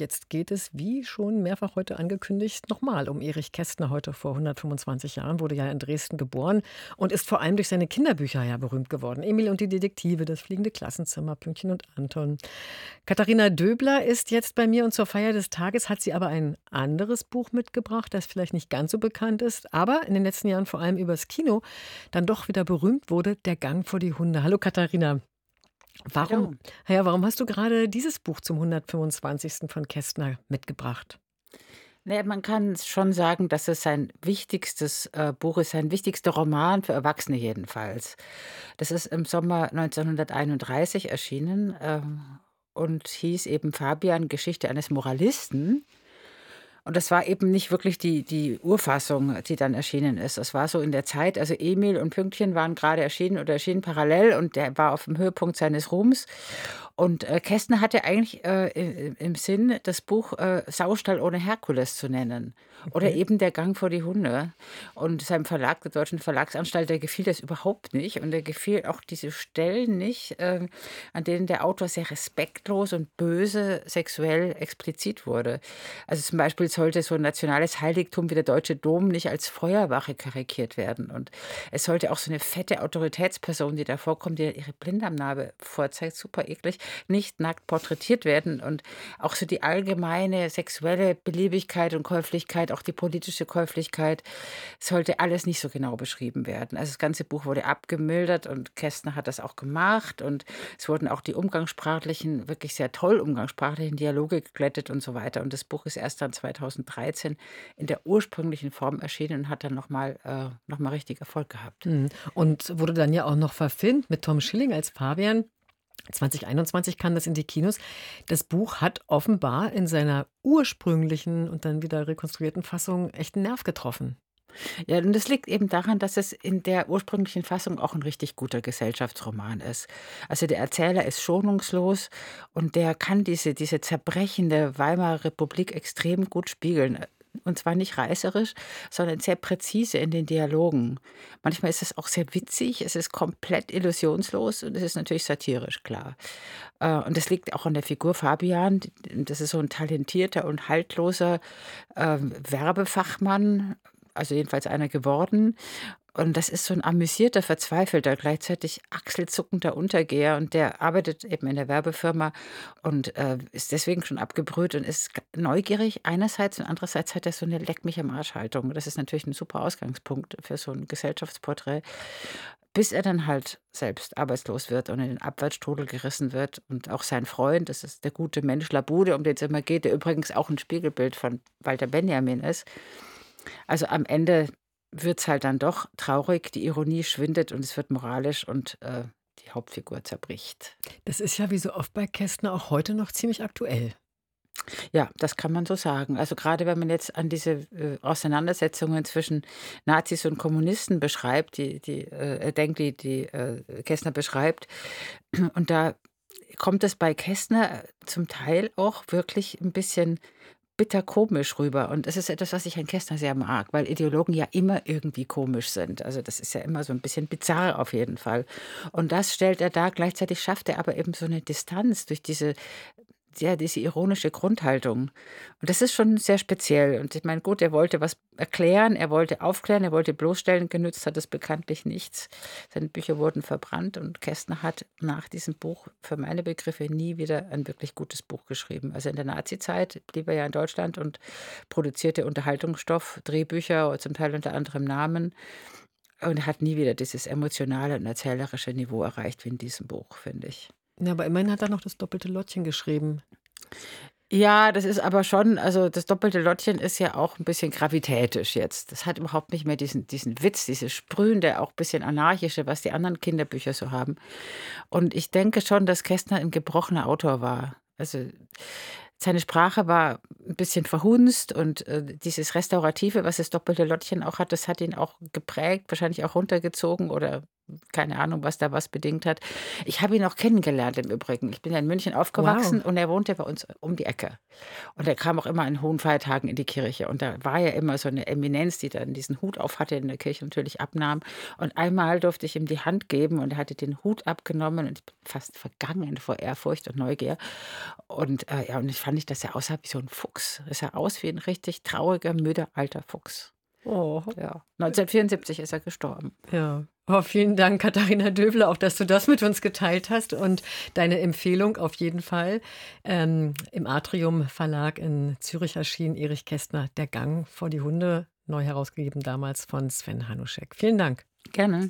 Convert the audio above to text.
Jetzt geht es, wie schon mehrfach heute angekündigt, nochmal um Erich Kästner. Heute vor 125 Jahren wurde ja in Dresden geboren und ist vor allem durch seine Kinderbücher ja berühmt geworden. Emil und die Detektive, das fliegende Klassenzimmer, Pünktchen und Anton. Katharina Döbler ist jetzt bei mir und zur Feier des Tages hat sie aber ein anderes Buch mitgebracht, das vielleicht nicht ganz so bekannt ist, aber in den letzten Jahren vor allem übers Kino dann doch wieder berühmt wurde, Der Gang vor die Hunde. Hallo Katharina. Warum, ja, warum hast du gerade dieses Buch zum 125. von Kästner mitgebracht? Naja, man kann schon sagen, dass es sein wichtigstes äh, Buch ist, sein wichtigster Roman für Erwachsene jedenfalls. Das ist im Sommer 1931 erschienen äh, und hieß eben Fabian Geschichte eines Moralisten. Und das war eben nicht wirklich die, die Urfassung, die dann erschienen ist. Das war so in der Zeit, also Emil und Pünktchen waren gerade erschienen oder erschienen parallel und der war auf dem Höhepunkt seines Ruhms. Und äh, Kästner hatte eigentlich äh, im Sinn, das Buch äh, Saustall ohne Herkules zu nennen. Oder eben Der Gang vor die Hunde. Und seinem Verlag, der Deutschen Verlagsanstalt, der gefiel das überhaupt nicht. Und der gefiel auch diese Stellen nicht, äh, an denen der Autor sehr respektlos und böse sexuell explizit wurde. Also zum Beispiel sollte so ein nationales Heiligtum wie der Deutsche Dom nicht als Feuerwache karikiert werden. Und es sollte auch so eine fette Autoritätsperson, die da vorkommt, die ihre Blinddarmnarbe vorzeigt, super eklig, nicht nackt porträtiert werden. Und auch so die allgemeine sexuelle Beliebigkeit und Käuflichkeit, auch die politische Käuflichkeit, sollte alles nicht so genau beschrieben werden. Also das ganze Buch wurde abgemildert und Kästner hat das auch gemacht. Und es wurden auch die umgangssprachlichen, wirklich sehr toll umgangssprachlichen Dialoge geglättet und so weiter. Und das Buch ist erst dann 2013 in der ursprünglichen Form erschienen und hat dann nochmal äh, noch richtig Erfolg gehabt. Mhm. Und wurde dann ja auch noch verfilmt mit Tom Schilling als Fabian. 2021 kam das in die Kinos. Das Buch hat offenbar in seiner ursprünglichen und dann wieder rekonstruierten Fassung echt einen Nerv getroffen. Ja, und das liegt eben daran, dass es in der ursprünglichen Fassung auch ein richtig guter Gesellschaftsroman ist. Also der Erzähler ist schonungslos und der kann diese, diese zerbrechende Weimarer Republik extrem gut spiegeln. Und zwar nicht reißerisch, sondern sehr präzise in den Dialogen. Manchmal ist es auch sehr witzig, es ist komplett illusionslos und es ist natürlich satirisch, klar. Äh, und das liegt auch an der Figur Fabian. Das ist so ein talentierter und haltloser äh, Werbefachmann, also jedenfalls einer geworden. Und das ist so ein amüsierter, verzweifelter, gleichzeitig achselzuckender Untergeher. Und der arbeitet eben in der Werbefirma und äh, ist deswegen schon abgebrüht und ist neugierig einerseits und andererseits hat er so eine Leck mich am Arsch-Haltung. Das ist natürlich ein super Ausgangspunkt für so ein Gesellschaftsporträt. Bis er dann halt selbst arbeitslos wird und in den Abwärtsstrudel gerissen wird. Und auch sein Freund, das ist der gute Mensch Labude, um den es immer geht, der übrigens auch ein Spiegelbild von Walter Benjamin ist. Also am Ende wird es halt dann doch traurig, die Ironie schwindet und es wird moralisch und äh, die Hauptfigur zerbricht. Das ist ja wie so oft bei Kästner auch heute noch ziemlich aktuell. Ja, das kann man so sagen. Also gerade wenn man jetzt an diese äh, Auseinandersetzungen zwischen Nazis und Kommunisten beschreibt, die, die äh, denkt, die, die äh, Kästner beschreibt, und da kommt es bei Kästner zum Teil auch wirklich ein bisschen bitter komisch rüber. Und das ist etwas, was ich an Kästner sehr mag, weil Ideologen ja immer irgendwie komisch sind. Also das ist ja immer so ein bisschen bizarr auf jeden Fall. Und das stellt er da. Gleichzeitig schafft er aber eben so eine Distanz durch diese ja, diese ironische Grundhaltung. Und das ist schon sehr speziell. Und ich meine, gut, er wollte was erklären, er wollte aufklären, er wollte bloßstellen, genützt hat es bekanntlich nichts. Seine Bücher wurden verbrannt und Kästner hat nach diesem Buch für meine Begriffe nie wieder ein wirklich gutes Buch geschrieben. Also in der Nazizeit blieb er ja in Deutschland und produzierte Unterhaltungsstoff, Drehbücher, zum Teil unter anderem Namen. Und hat nie wieder dieses emotionale und erzählerische Niveau erreicht wie in diesem Buch, finde ich. Ja, aber immerhin hat er noch das doppelte Lottchen geschrieben. Ja, das ist aber schon, also das doppelte Lottchen ist ja auch ein bisschen gravitätisch jetzt. Das hat überhaupt nicht mehr diesen, diesen Witz, dieses Sprühende, auch ein bisschen anarchische, was die anderen Kinderbücher so haben. Und ich denke schon, dass Kästner ein gebrochener Autor war. Also seine Sprache war ein bisschen verhunzt und äh, dieses Restaurative, was das doppelte Lottchen auch hat, das hat ihn auch geprägt, wahrscheinlich auch runtergezogen oder keine Ahnung, was da was bedingt hat. Ich habe ihn auch kennengelernt im Übrigen. Ich bin ja in München aufgewachsen Wow. und er wohnte bei uns um die Ecke. Und er kam auch immer an hohen Feiertagen in die Kirche. Und da war ja immer so eine Eminenz, die dann diesen Hut auf hatte, in der Kirche natürlich abnahm. Und einmal durfte ich ihm die Hand geben und er hatte den Hut abgenommen und ich bin fast vergangen vor Ehrfurcht und Neugier. Und äh, ja, und ich fand ich, dass er aussah wie so ein Fuchs. Er sah aus wie ein richtig trauriger, müder alter Fuchs. Oh, Ja. 1974 ist er gestorben. ja. Oh, vielen Dank, Katharina Döbler, auch dass du das mit uns geteilt hast und deine Empfehlung auf jeden Fall. Ähm, Im Atrium Verlag in Zürich erschien Erich Kästner Der Gang vor die Hunde, neu herausgegeben damals von Sven Hanuschek. Vielen Dank. Gerne.